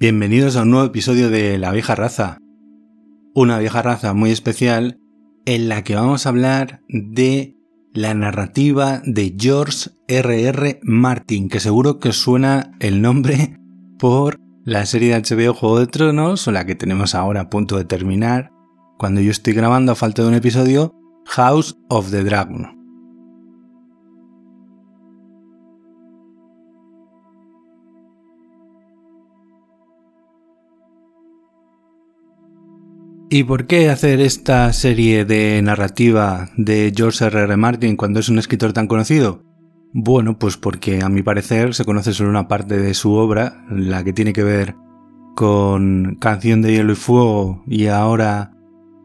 Bienvenidos a un nuevo episodio de La vieja raza. Una vieja raza muy especial en la que vamos a hablar de la narrativa de George R.R. R. Martin, que seguro que suena el nombre por la serie de HBO Juego de Tronos o la que tenemos ahora a punto de terminar, cuando yo estoy grabando a falta de un episodio, House of the Dragon. ¿Y por qué hacer esta serie de narrativa de George R. R. Martin cuando es un escritor tan conocido? Bueno, pues porque a mi parecer se conoce solo una parte de su obra, la que tiene que ver con Canción de Hielo y Fuego y ahora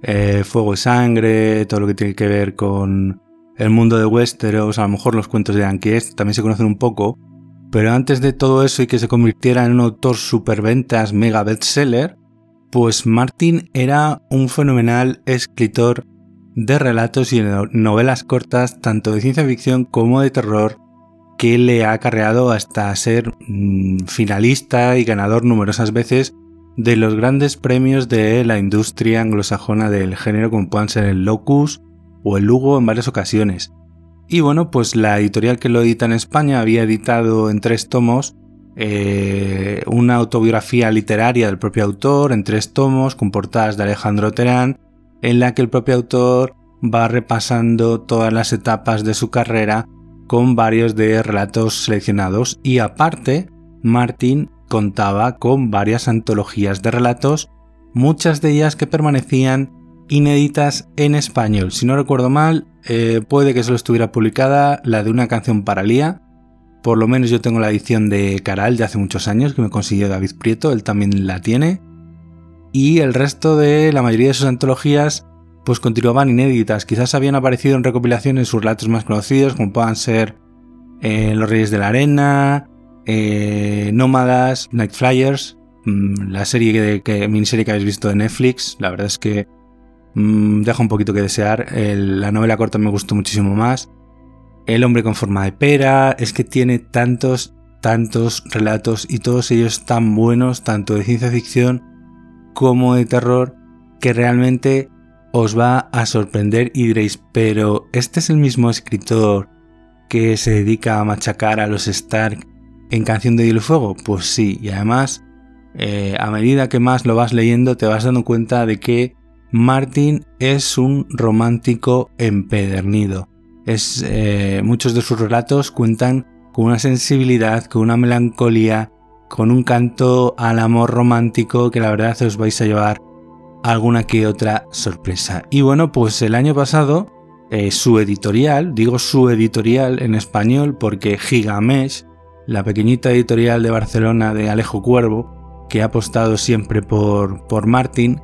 eh, Fuego y Sangre, todo lo que tiene que ver con el mundo de Westeros, a lo mejor los cuentos de Anquiest también se conocen un poco, pero antes de todo eso y que se convirtiera en un autor superventas mega bestseller, pues Martin era un fenomenal escritor de relatos y novelas cortas, tanto de ciencia ficción como de terror, que le ha acarreado hasta ser mm, finalista y ganador numerosas veces de los grandes premios de la industria anglosajona del género, como puedan ser el Locus o el Lugo en varias ocasiones. Y bueno, pues la editorial que lo edita en España había editado en tres tomos eh, una autobiografía literaria del propio autor en tres tomos con portadas de Alejandro Terán, en la que el propio autor va repasando todas las etapas de su carrera con varios de relatos seleccionados y aparte Martin contaba con varias antologías de relatos, muchas de ellas que permanecían inéditas en español. Si no recuerdo mal, eh, puede que solo estuviera publicada la de una canción para Lía, por lo menos yo tengo la edición de Caral de hace muchos años que me consiguió David Prieto, él también la tiene. Y el resto de la mayoría de sus antologías pues continuaban inéditas. Quizás habían aparecido en recopilaciones sus relatos más conocidos, como puedan ser eh, Los Reyes de la Arena, eh, Nómadas, Night Flyers, mm, la serie que, miniserie que habéis visto de Netflix. La verdad es que mm, deja un poquito que desear. la novela corta me gustó muchísimo más. El hombre con forma de pera, es que tiene tantos, tantos relatos y todos ellos tan buenos, tanto de ciencia ficción como de terror, que realmente os va a sorprender y diréis, pero este es el mismo escritor que se dedica a machacar a los Stark en Canción de Hielo y Fuego. Pues sí, y además, eh, a medida que más lo vas leyendo, te vas dando cuenta de que Martin es un romántico empedernido. Es, eh, muchos de sus relatos cuentan con una sensibilidad, con una melancolía, con un canto al amor romántico que la verdad os vais a llevar alguna que otra sorpresa. Y bueno, pues el año pasado eh, su editorial, digo su editorial en español porque Gigamesh, la pequeñita editorial de Barcelona de Alejo Cuervo, que ha apostado siempre por, por Martin,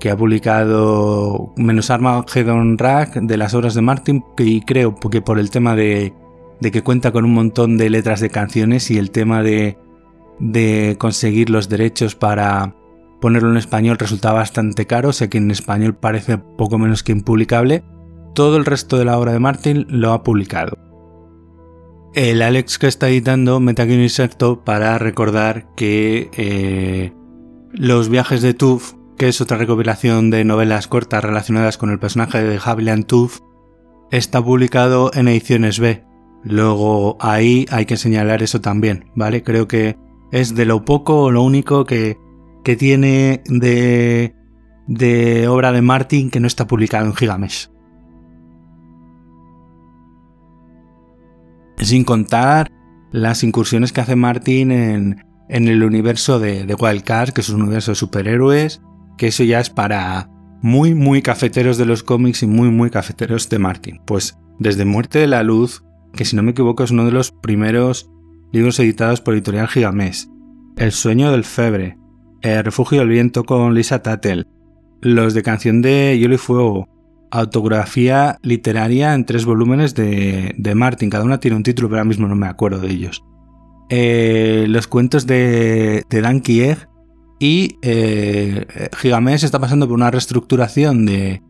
que ha publicado menos Armageddon Rack de las obras de Martin y creo que por el tema de, que cuenta con un montón de letras de canciones y el tema de, de conseguir los derechos para ponerlo en español resultaba bastante caro, sé que en español parece poco menos que impublicable. Todo el resto de la obra de Martin lo ha publicado. El Alex que está editando un inserto para recordar que eh, los viajes de Tuf que es otra recopilación de novelas cortas relacionadas con el personaje de Javier Tooth, está publicado en ediciones B. Luego ahí hay que señalar eso también, ¿vale? Creo que es de lo poco o lo único que, que tiene de, de obra de Martin que no está publicado en Gigamesh. Sin contar las incursiones que hace Martin en, en el universo de, de Wildcard, que es un universo de superhéroes, que eso ya es para muy, muy cafeteros de los cómics y muy, muy cafeteros de Martin. Pues desde Muerte de la Luz, que si no me equivoco es uno de los primeros libros editados por Editorial Gigamés, El sueño del febre, El refugio del viento con Lisa Tattel, los de Canción de Hielo y Fuego, autografía literaria en tres volúmenes de, de Martin, cada una tiene un título pero ahora mismo no me acuerdo de ellos. Eh, los cuentos de, de Dan Kieg, y eh, Gigamesh está pasando por una reestructuración de,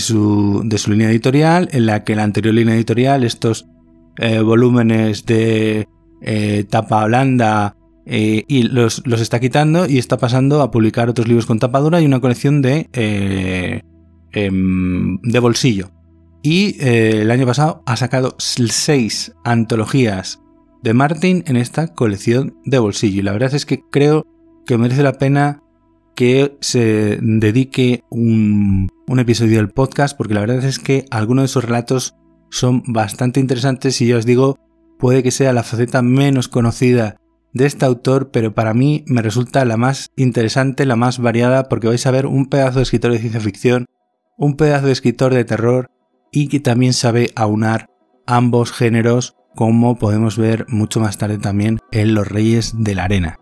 su, línea editorial, en la que la anterior línea editorial, estos eh, volúmenes de eh, tapa blanda eh, y los, está quitando y está pasando a publicar otros libros con tapadura y una colección de, em, de bolsillo. Y el año pasado ha sacado seis antologías de Martin en esta colección de bolsillo. Y la verdad es que creo que merece la pena que se dedique un, episodio del podcast porque la verdad es que algunos de esos relatos son bastante interesantes y ya os digo, puede que sea la faceta menos conocida de este autor, pero para mí me resulta la más interesante, la más variada, porque vais a ver un pedazo de escritor de ciencia ficción, un pedazo de escritor de terror y que también sabe aunar ambos géneros, como podemos ver mucho más tarde también en Los Reyes de la Arena.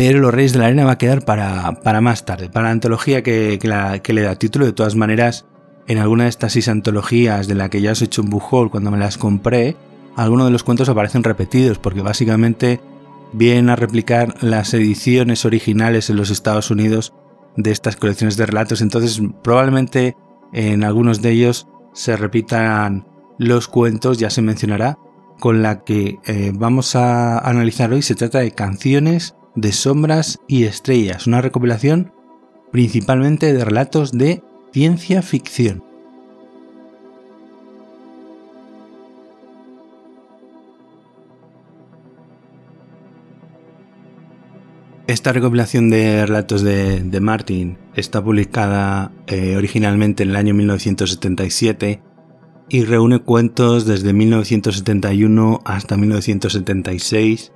Pero Los Reyes de la Arena va a quedar para, más tarde, para la antología que, que, le da título. De todas maneras, en alguna de estas seis antologías de la que ya os he hecho un bujol cuando me las compré, algunos de los cuentos aparecen repetidos, porque básicamente vienen a replicar las ediciones originales en los Estados Unidos de estas colecciones de relatos. Entonces, probablemente en algunos de ellos se repitan los cuentos, ya se mencionará, con la que eh, vamos a analizar hoy. Se trata de canciones de sombras y estrellas, una recopilación principalmente de relatos de ciencia ficción. Esta recopilación de relatos de, Martin está publicada eh, originalmente en el año 1977 y reúne cuentos desde 1971 hasta 1976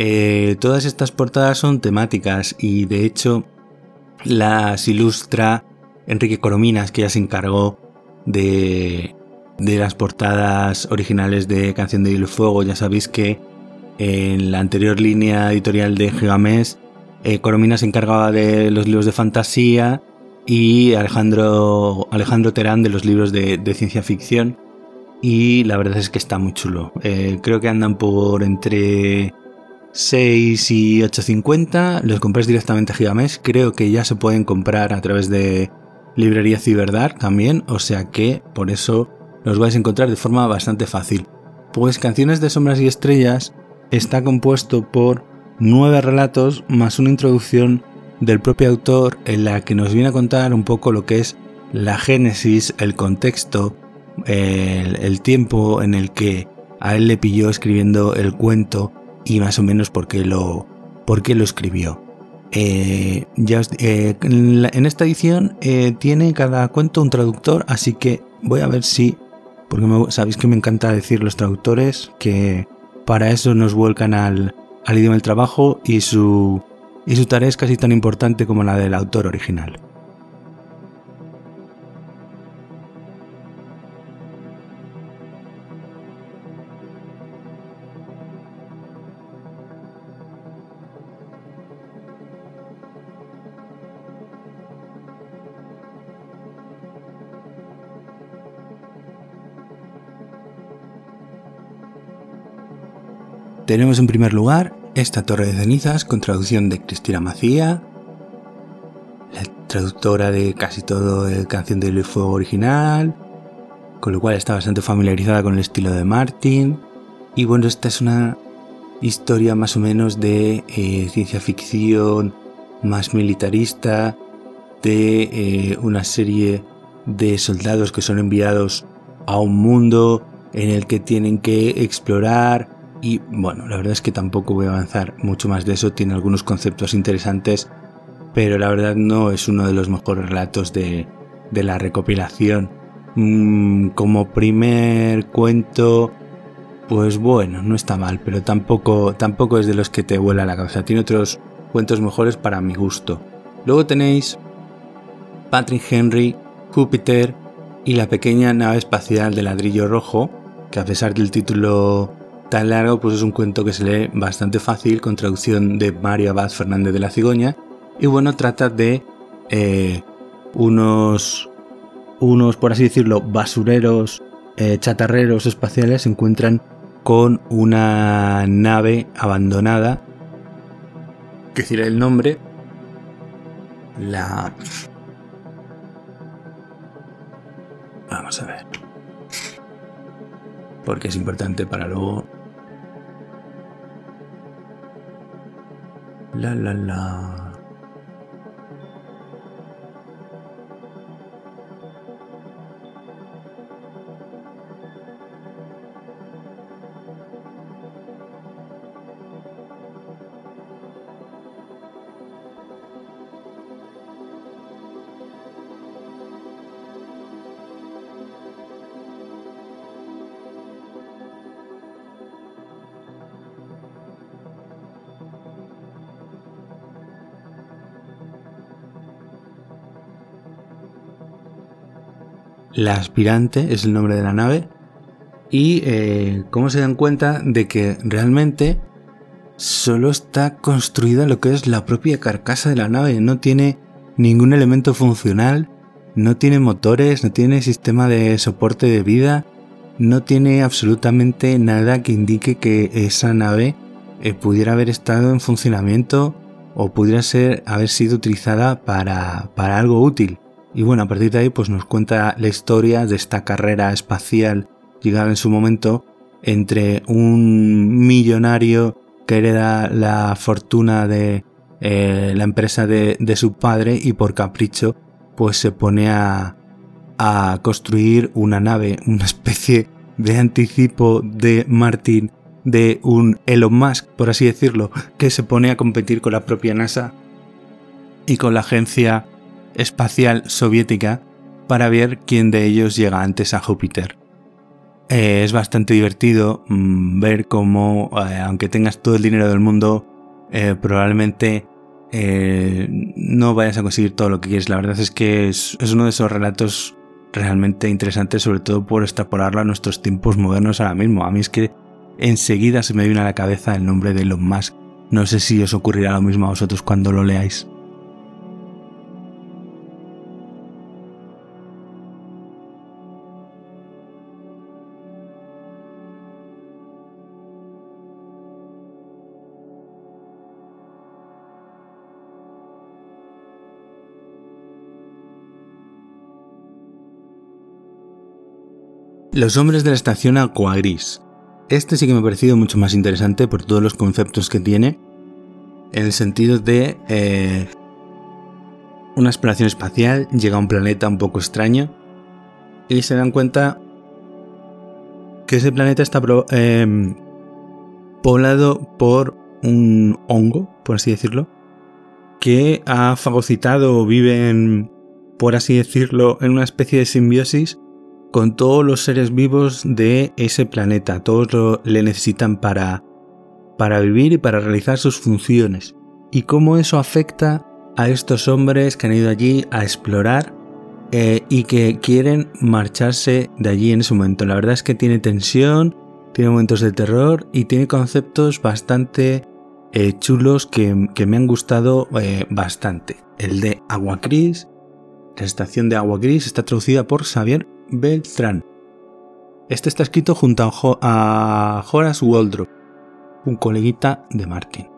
eh, todas estas portadas son temáticas y de hecho las ilustra Enrique Corominas, que ya se encargó de, las portadas originales de Canción de Hielo Fuego. Ya sabéis que en la anterior línea editorial de Gigamés, eh, Corominas se encargaba de los libros de fantasía y Alejandro, Alejandro Terán de los libros de, ciencia ficción. Y la verdad es que está muy chulo. Eh, creo que andan por entre 6 y 8.50 los compráis directamente a Gigamesh. Creo que ya se pueden comprar a través de librería Ciberdark también, o sea que por eso los vais a encontrar de forma bastante fácil. Pues Canciones de Sombras y Estrellas está compuesto por nueve relatos más una introducción del propio autor en la que nos viene a contar un poco lo que es la génesis, el contexto, el, el tiempo en el que a él le pilló escribiendo el cuento y más o menos por qué lo, por qué lo escribió. Eh, ya eh, en esta edición eh, tiene cada cuento un traductor, así que voy a ver si, porque sabéis que me encanta decir los traductores, que para eso nos vuelcan al, al idioma del trabajo y su, y su tarea es casi tan importante como la del autor original. Tenemos en primer lugar esta torre de cenizas con traducción de Cristina Macía, la traductora de casi todo el canción del fuego original, con lo cual está bastante familiarizada con el estilo de Martin. Y bueno, esta es una historia más o menos de eh, ciencia ficción, más militarista, de eh, una serie de soldados que son enviados a un mundo en el que tienen que explorar y bueno, la verdad es que tampoco voy a avanzar mucho más de eso, tiene algunos conceptos interesantes, pero la verdad no es uno de los mejores relatos de, la recopilación. Mm, como primer cuento, pues bueno, no está mal, pero tampoco, tampoco es de los que te vuela la cabeza. Tiene otros cuentos mejores para mi gusto. Luego tenéis Patrick Henry, Júpiter y la pequeña nave espacial de ladrillo rojo, que a pesar del título tan largo, pues es un cuento que se lee bastante fácil, con traducción de Mario Abad Fernández de la Cigoña. Y bueno, trata de eh, unos, unos, por así decirlo, basureros, eh, chatarreros espaciales se encuentran con una nave abandonada. Que decir el nombre. La. Vamos a ver. porque es importante para luego. La la la. Aspirante es el nombre de la nave. Y eh, cómo se dan cuenta de que realmente solo está construida lo que es la propia carcasa de la nave. No tiene ningún elemento funcional, no tiene motores, no tiene sistema de soporte de vida, no tiene absolutamente nada que indique que esa nave eh, pudiera haber estado en funcionamiento o pudiera ser, haber sido utilizada para, para algo útil. Y bueno, a partir de ahí pues nos cuenta la historia de esta carrera espacial llegada en su momento entre un millonario que hereda la fortuna de eh, la empresa de, su padre y por capricho pues se pone a, a construir una nave, una especie de anticipo de Martin de un Elon Musk, por así decirlo, que se pone a competir con la propia NASA y con la agencia espacial soviética para ver quién de ellos llega antes a Júpiter. Eh, es bastante divertido mm, ver cómo, eh, aunque tengas todo el dinero del mundo, eh, probablemente no vayas a conseguir todo lo que quieres. La verdad es que es, uno de esos relatos realmente interesantes, sobre todo por extrapolarlo a nuestros tiempos modernos ahora mismo. A mí es que enseguida se me viene a la cabeza el nombre de Elon Musk. No sé si os ocurrirá lo mismo a vosotros cuando lo leáis. Los hombres de la estación Aquagris. Este sí que me ha parecido mucho más interesante por todos los conceptos que tiene, en el sentido de eh, una exploración espacial, llega a un planeta un poco extraño y se dan cuenta que ese planeta está em, poblado por un hongo, por así decirlo, que ha fagocitado o vive, por así decirlo, en una especie de simbiosis con todos los seres vivos de ese planeta. Todos le necesitan para, para vivir y para realizar sus funciones. Y cómo eso afecta a estos hombres que han ido allí a explorar eh, y que quieren marcharse de allí en ese momento. La verdad es que tiene tensión, tiene momentos de terror y tiene conceptos bastante eh, chulos que, me han gustado eh, bastante. El de Agua Gris, la estación de Agua Gris está traducida por Xavier Beltrán. Este está escrito junto a Horace Waldrop, un coleguita de Martin.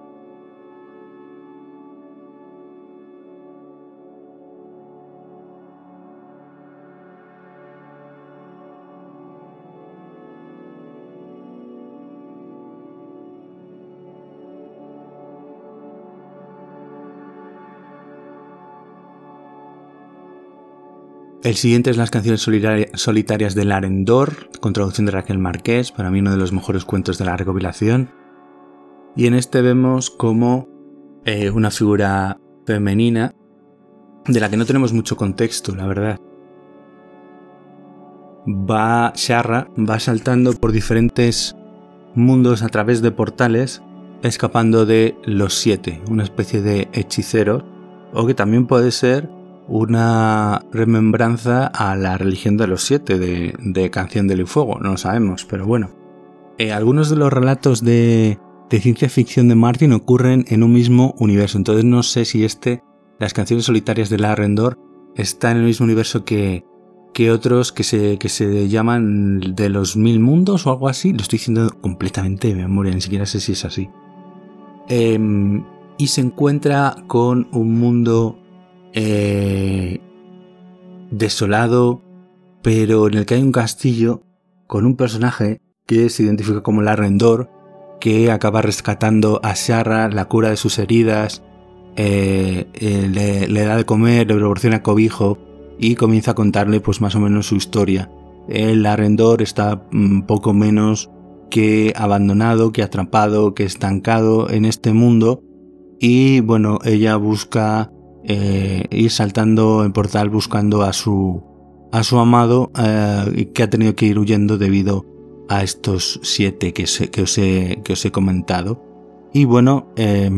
El siguiente es las canciones solitarias de Larendor, con traducción de Raquel Marqués, para mí uno de los mejores cuentos de la recopilación. Y en este vemos como eh, una figura femenina de la que no tenemos mucho contexto, la verdad. Va, Sharra va saltando por diferentes mundos a través de portales, escapando de los siete, una especie de hechicero, o que también puede ser una remembranza a la religión de los siete de, Canción del Fuego, no lo sabemos, pero bueno. Eh, algunos de los relatos de, ciencia ficción de Martin ocurren en un mismo universo, entonces no sé si este, las canciones solitarias de la Rendor, está en el mismo universo que, que otros que se, que se llaman de los mil mundos o algo así. Lo estoy diciendo completamente de memoria, ni siquiera sé si es así. Em, y se encuentra con un mundo eh, desolado, pero en el que hay un castillo con un personaje que se identifica como la Rendor, que acaba rescatando a Shara, la cura de sus heridas, eh, eh, le, da de comer, le proporciona cobijo y comienza a contarle pues más o menos su historia. El arrendor está mm, poco menos que abandonado, que atrapado, que estancado en este mundo y bueno, ella busca eh, ir saltando en portal buscando a su, a su amado que ha tenido que ir huyendo debido a estos siete que, que, os, he, que os, he, comentado. Y bueno, eh,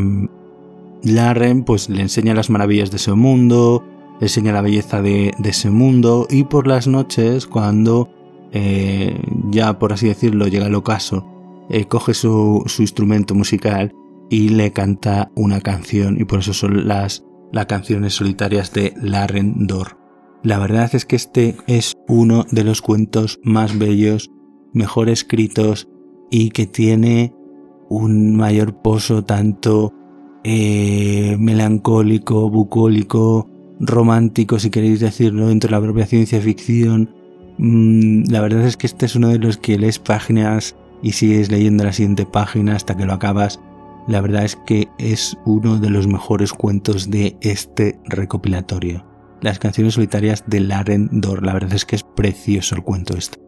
pues le enseña las maravillas de ese mundo, le enseña la belleza de, ese mundo y por las noches cuando eh, ya por así decirlo llega el ocaso, eh, coge su, instrumento musical y le canta una canción y por eso son las, las canciones solitarias de Larren Dor. La verdad es que este es uno de los cuentos más bellos mejor escritos y que tiene un mayor pozo tanto eh, melancólico, bucólico, romántico, si queréis decirlo, dentro de la propia ciencia ficción. Mm, la verdad es que este es uno de los que lees páginas y sigues leyendo la siguiente página hasta que lo acabas. La verdad es que es uno de los mejores cuentos de este recopilatorio. Las canciones solitarias de Laren Dor. La verdad es que es precioso el cuento este.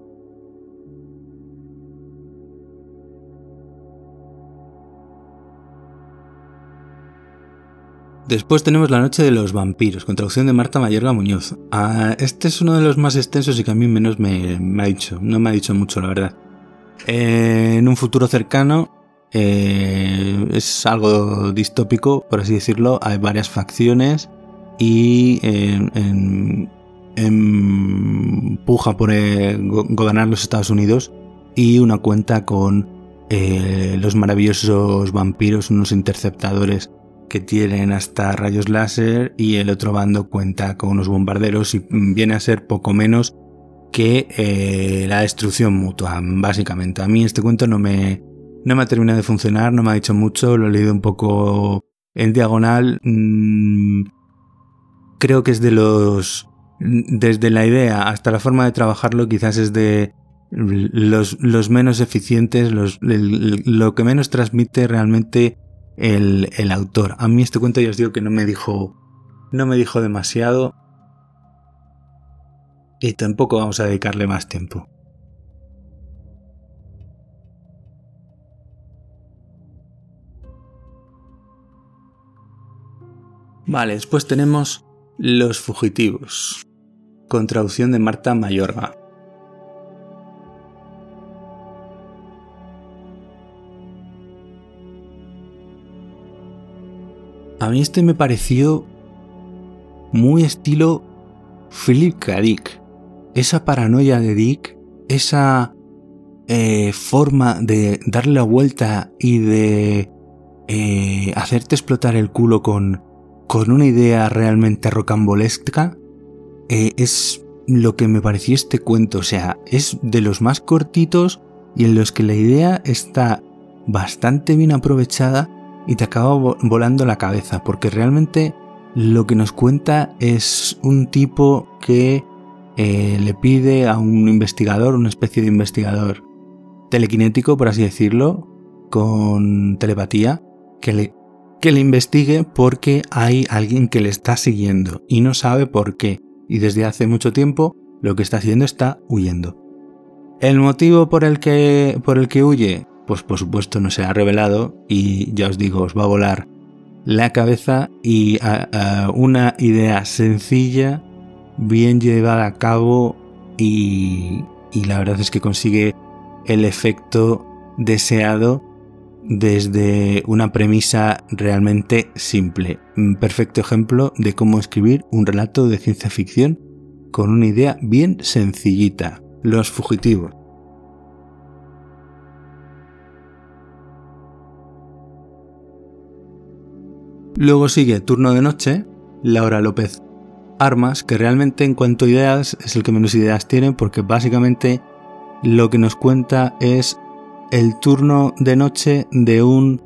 Después tenemos La Noche de los Vampiros, con traducción de Marta Mayorga Muñoz. Ah, este es uno de los más extensos y que a mí menos me, ha dicho, no me ha dicho mucho, la verdad. En un futuro cercano eh, es algo distópico, por así decirlo. Hay varias facciones y en, empuja por eh, gobernar los Estados Unidos y una cuenta con los maravillosos vampiros, unos interceptadores que tienen hasta rayos láser y el otro bando cuenta con unos bombarderos y viene a ser poco menos que eh, la destrucción mutua, básicamente. A mí este cuento no me, no me ha terminado de funcionar, no me ha dicho mucho, lo he leído un poco en diagonal. Mm, creo que es de los... Desde la idea hasta la forma de trabajarlo quizás es de los, menos eficientes, los, lo que menos transmite realmente el, autor. A mí este cuento ya os digo que no me dijo, no me dijo demasiado y tampoco vamos a dedicarle más tiempo. Vale, después tenemos Los Fugitivos, con traducción de Marta Mayorga. A mí este me pareció muy estilo Philip K. Dick. Esa paranoia de Dick, esa eh, forma de darle la vuelta y de eh, hacerte explotar el culo con, con una idea realmente rocambolesca, eh, es lo que me pareció este cuento. O sea, es de los más cortitos y en los que la idea está bastante bien aprovechada y te acaba volando la cabeza, porque realmente lo que nos cuenta es un tipo que eh, le pide a un investigador, una especie de investigador telequinético, por así decirlo, con telepatía, que le, que le investigue porque hay alguien que le está siguiendo y no sabe por qué. Y desde hace mucho tiempo lo que está haciendo está huyendo. El motivo por el que, por el que huye pues por supuesto no se ha revelado y ya os digo, os va a volar la cabeza y una idea sencilla, bien llevada a cabo y, y la verdad es que consigue el efecto deseado desde una premisa realmente simple. Un perfecto ejemplo de cómo escribir un relato de ciencia ficción con una idea bien sencillita. Los fugitivos. Luego sigue Turno de Noche, Laura López Armas, que realmente en cuanto a ideas es el que menos ideas tiene porque básicamente lo que nos cuenta es el turno de noche de un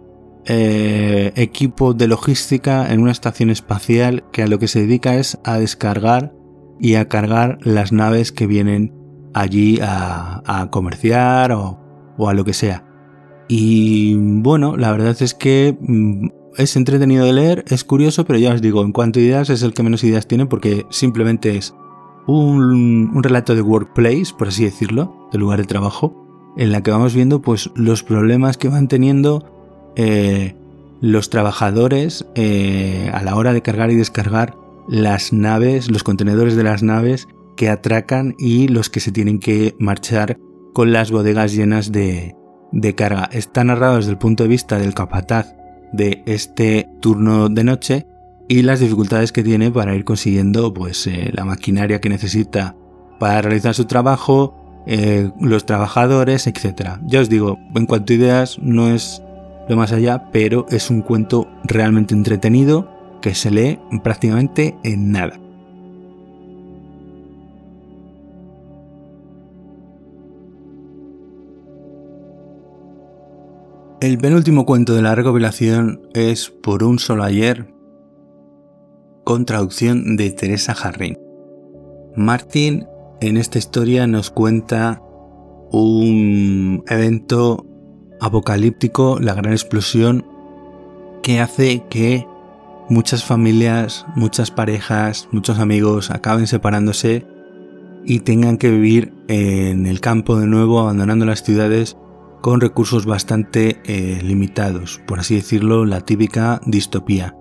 eh, equipo de logística en una estación espacial que a lo que se dedica es a descargar y a cargar las naves que vienen allí a, comerciar o, a lo que sea. Y bueno, la verdad es que mm, es entretenido de leer, es curioso, pero ya os digo, en cuanto a ideas es el que menos ideas tiene porque simplemente es un, relato de workplace, por así decirlo, de lugar de trabajo, en la que vamos viendo pues los problemas que van teniendo eh, los trabajadores eh, a la hora de cargar y descargar las naves, los contenedores de las naves que atracan y los que se tienen que marchar con las bodegas llenas de, de carga. Está narrado desde el punto de vista del capataz de este turno de noche y las dificultades que tiene para ir consiguiendo pues eh, la maquinaria que necesita para realizar su trabajo, eh, los trabajadores, etc. Ya os digo, en cuanto a ideas no es lo más allá, pero es un cuento realmente entretenido que se lee prácticamente en nada. El penúltimo cuento de la recopilación es Por un solo ayer, con traducción de Teresa Jarrín. Martin en esta historia nos cuenta un evento apocalíptico, la gran explosión, que hace que muchas familias, muchas parejas, muchos amigos acaben separándose y tengan que vivir en el campo de nuevo, abandonando las ciudades con recursos bastante eh, limitados, por así decirlo, la típica distopía.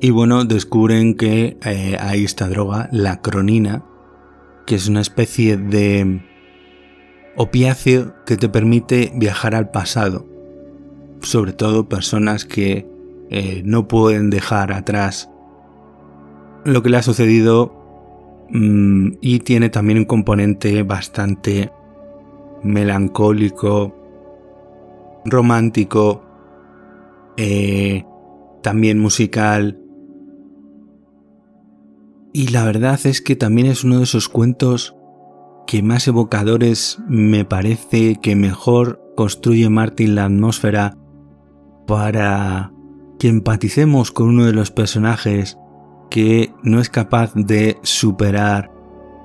Y bueno, descubren que eh, hay esta droga, la cronina, que es una especie de opiáceo que te permite viajar al pasado. Sobre todo personas que eh, no pueden dejar atrás lo que le ha sucedido mm, y tiene también un componente bastante melancólico, romántico, eh, también musical. Y la verdad es que también es uno de esos cuentos que más evocadores me parece que mejor construye Martin la atmósfera para que empaticemos con uno de los personajes que no es capaz de superar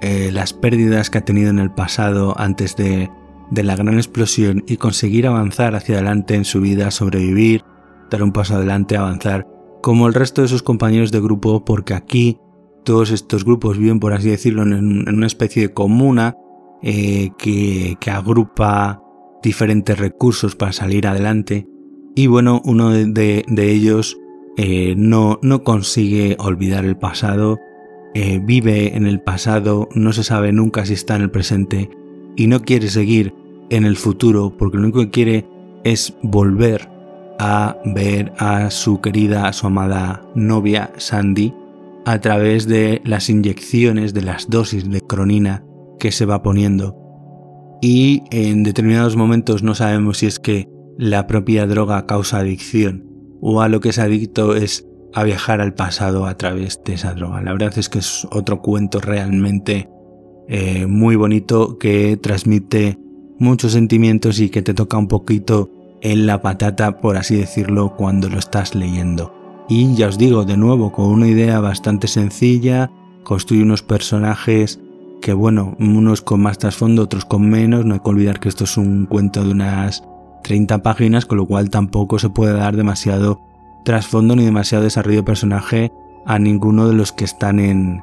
eh, las pérdidas que ha tenido en el pasado antes de de la gran explosión y conseguir avanzar hacia adelante en su vida, sobrevivir, dar un paso adelante, avanzar, como el resto de sus compañeros de grupo, porque aquí todos estos grupos viven, por así decirlo, en, una especie de comuna eh, que, agrupa diferentes recursos para salir adelante. Y bueno, uno de, ellos eh, no, no, consigue olvidar el pasado, eh, vive en el pasado, no se sabe nunca si está en el presente y no quiere seguir en el futuro porque lo único que quiere es volver a ver a su querida, a su amada novia Sandy a través de las inyecciones, de las dosis de cronina que se va poniendo. Y en determinados momentos no sabemos si es que la propia droga causa adicción o a lo que es adicto es a viajar al pasado a través de esa droga. La verdad es que es otro cuento realmente eh, muy bonito que transmite muchos sentimientos y que te toca un poquito en la patata, por así decirlo, cuando lo estás leyendo. Y ya os digo, de nuevo, con una idea bastante sencilla, construye unos personajes que, bueno, unos con más trasfondo, otros con menos. No hay que olvidar que esto es un cuento de unas 30 páginas, con lo cual tampoco se puede dar demasiado trasfondo ni demasiado desarrollo de personaje a ninguno de los que están en,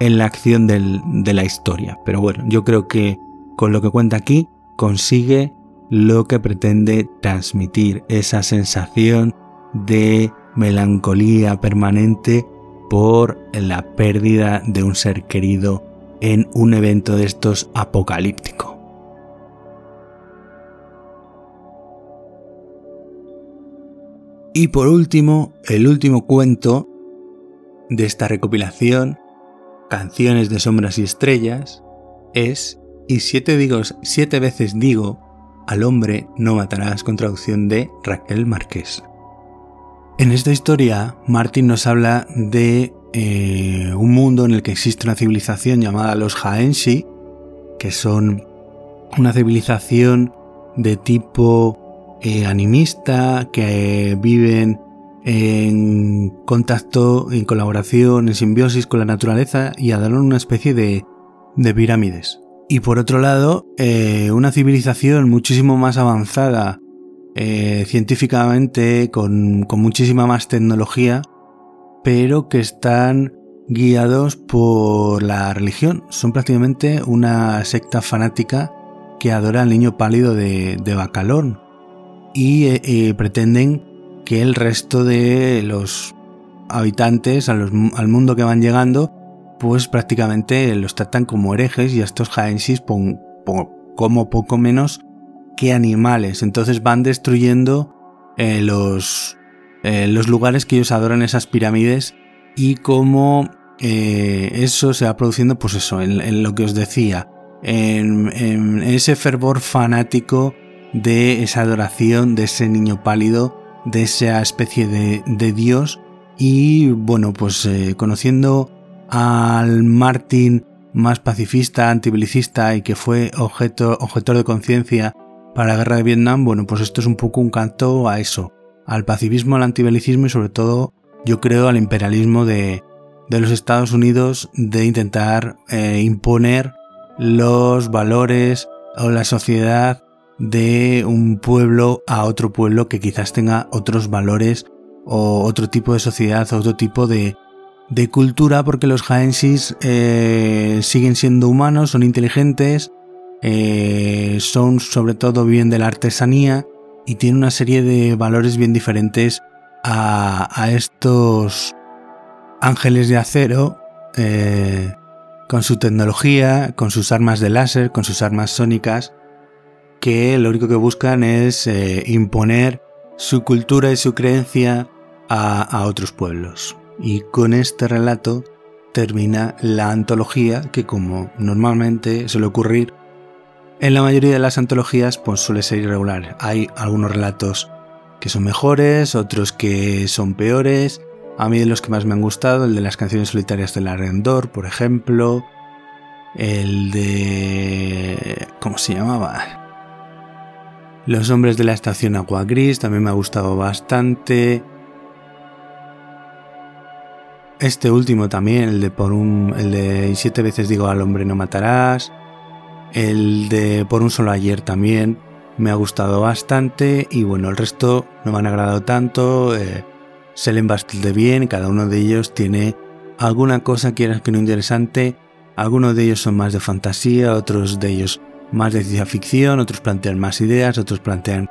en la acción de la historia. Pero bueno, yo creo que con lo que cuenta aquí consigue lo que pretende transmitir, esa sensación de melancolía permanente por la pérdida de un ser querido en un evento de estos apocalíptico. Y por último, el último cuento de esta recopilación Canciones de Sombras y Estrellas, es Y siete, digo, siete veces digo, al hombre no matarás con traducción de Raquel Márquez. En esta historia, Martin nos habla de eh, un mundo en el que existe una civilización llamada los Haenshi, que son una civilización de tipo eh, animista, que viven en contacto, en colaboración, en simbiosis con la naturaleza y adoran una especie de, de pirámides. Y por otro lado, eh, una civilización muchísimo más avanzada eh, científicamente, con, con muchísima más tecnología, pero que están guiados por la religión. Son prácticamente una secta fanática que adora al niño pálido de, de Bacalón y eh, eh, pretenden que el resto de los habitantes al mundo que van llegando pues prácticamente los tratan como herejes y a estos jaensis como poco menos que animales. Entonces van destruyendo eh, los, los lugares que ellos adoran, esas pirámides, y como eso se va produciendo, pues eso, en lo que os decía, en, ese fervor fanático de esa adoración, de ese niño pálido, de esa especie de, dios. Y bueno, pues eh, conociendo al Martin más pacifista, antibelicista y que fue objeto, objetor de conciencia para la guerra de Vietnam, bueno, pues esto es un poco un canto a eso, al pacifismo, al antibelicismo y sobre todo, yo creo, al imperialismo de, los Estados Unidos de intentar eh, imponer los valores o la sociedad de un pueblo a otro pueblo que quizás tenga otros valores o otro tipo de sociedad, otro tipo de, de cultura, porque los jaensis eh, siguen siendo humanos, son inteligentes, eh, son sobre todo bien de la artesanía y tienen una serie de valores bien diferentes a, a estos ángeles de acero eh, con su tecnología, con sus armas de láser, con sus armas sónicas, que lo único que buscan es eh, imponer su cultura y su creencia a, otros pueblos. Y con este relato termina la antología que como normalmente suele ocurrir en la mayoría de las antologías pues suele ser irregular. Hay algunos relatos que son mejores, otros que son peores, a mí de los que más me han gustado, el de las canciones solitarias del Arendor, por ejemplo. El de... ¿Cómo se llamaba? Los hombres de la estación Agua Gris también me ha gustado bastante. Este último también, el de por un. el de siete veces digo al hombre no matarás. El de por un solo ayer también me ha gustado bastante. Y bueno, el resto no me han agradado tanto. Eh, se leen bastante bien, cada uno de ellos tiene alguna cosa quieras que no interesante, algunos de ellos son más de fantasía, otros de ellos más de ciencia ficción, otros plantean más ideas, otros plantean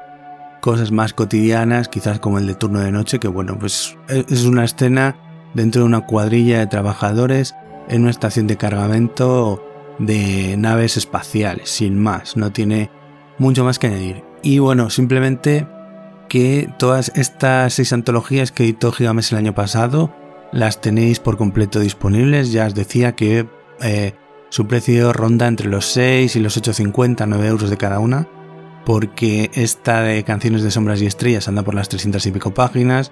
cosas más cotidianas, quizás como el de turno de noche, que bueno, pues es una escena dentro de una cuadrilla de trabajadores en una estación de cargamento de naves espaciales, sin más, no tiene mucho más que añadir. Y bueno, simplemente que todas estas seis antologías que editó Gigames el año pasado las tenéis por completo disponibles. Ya os decía que eh, su precio ronda entre los 6 y los 8,50, 9 euros de cada una, porque esta de Canciones de Sombras y Estrellas anda por las 300 y pico páginas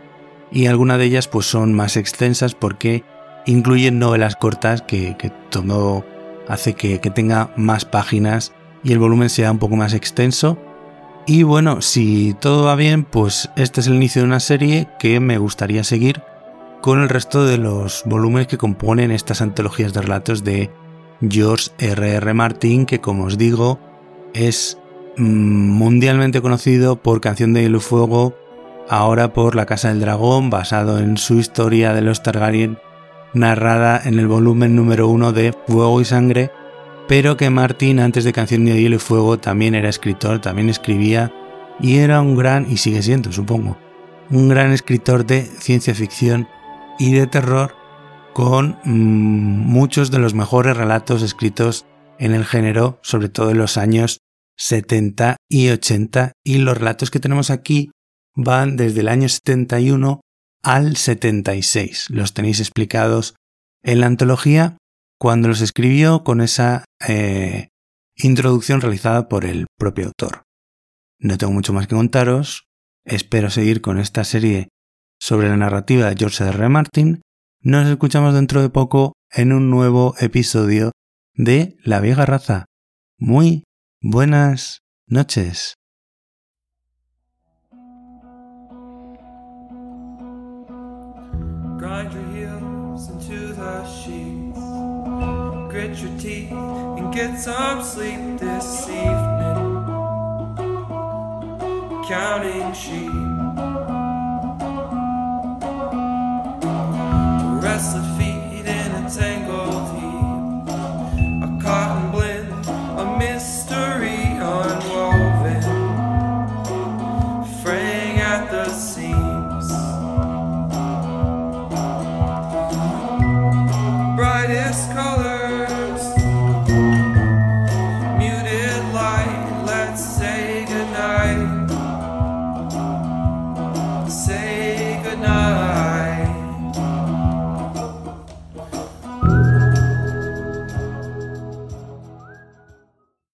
y algunas de ellas pues son más extensas porque incluyen novelas cortas que, todo hace que tenga más páginas y el volumen sea un poco más extenso y bueno, si todo va bien, pues este es el inicio de una serie que me gustaría seguir con el resto de los volúmenes que componen estas antologías de relatos de George R.R. R. Martin, que como os digo, es mm, mundialmente conocido por Canción de Hielo Fuego, ahora por La Casa del Dragón, basado en su historia de los Targaryen, narrada en el volumen número uno de Fuego y Sangre, pero que Martin antes de Canción de Hielo y Fuego también era escritor, también escribía y era un gran, y sigue siendo supongo, un gran escritor de ciencia ficción y de terror con mm, muchos de los mejores relatos escritos en el género, sobre todo en los años 70 y 80, y los relatos que tenemos aquí van desde el año 71 al 76. Los tenéis explicados en la antología cuando los escribió con esa eh, introducción realizada por el propio autor. No tengo mucho más que contaros, espero seguir con esta serie sobre la narrativa de George R. R. Martin. Nos escuchamos dentro de poco en un nuevo episodio de La vieja raza. Muy buenas noches. grit your teeth and get some sleep this evening. Counting sheep. Restless feet in a tangle.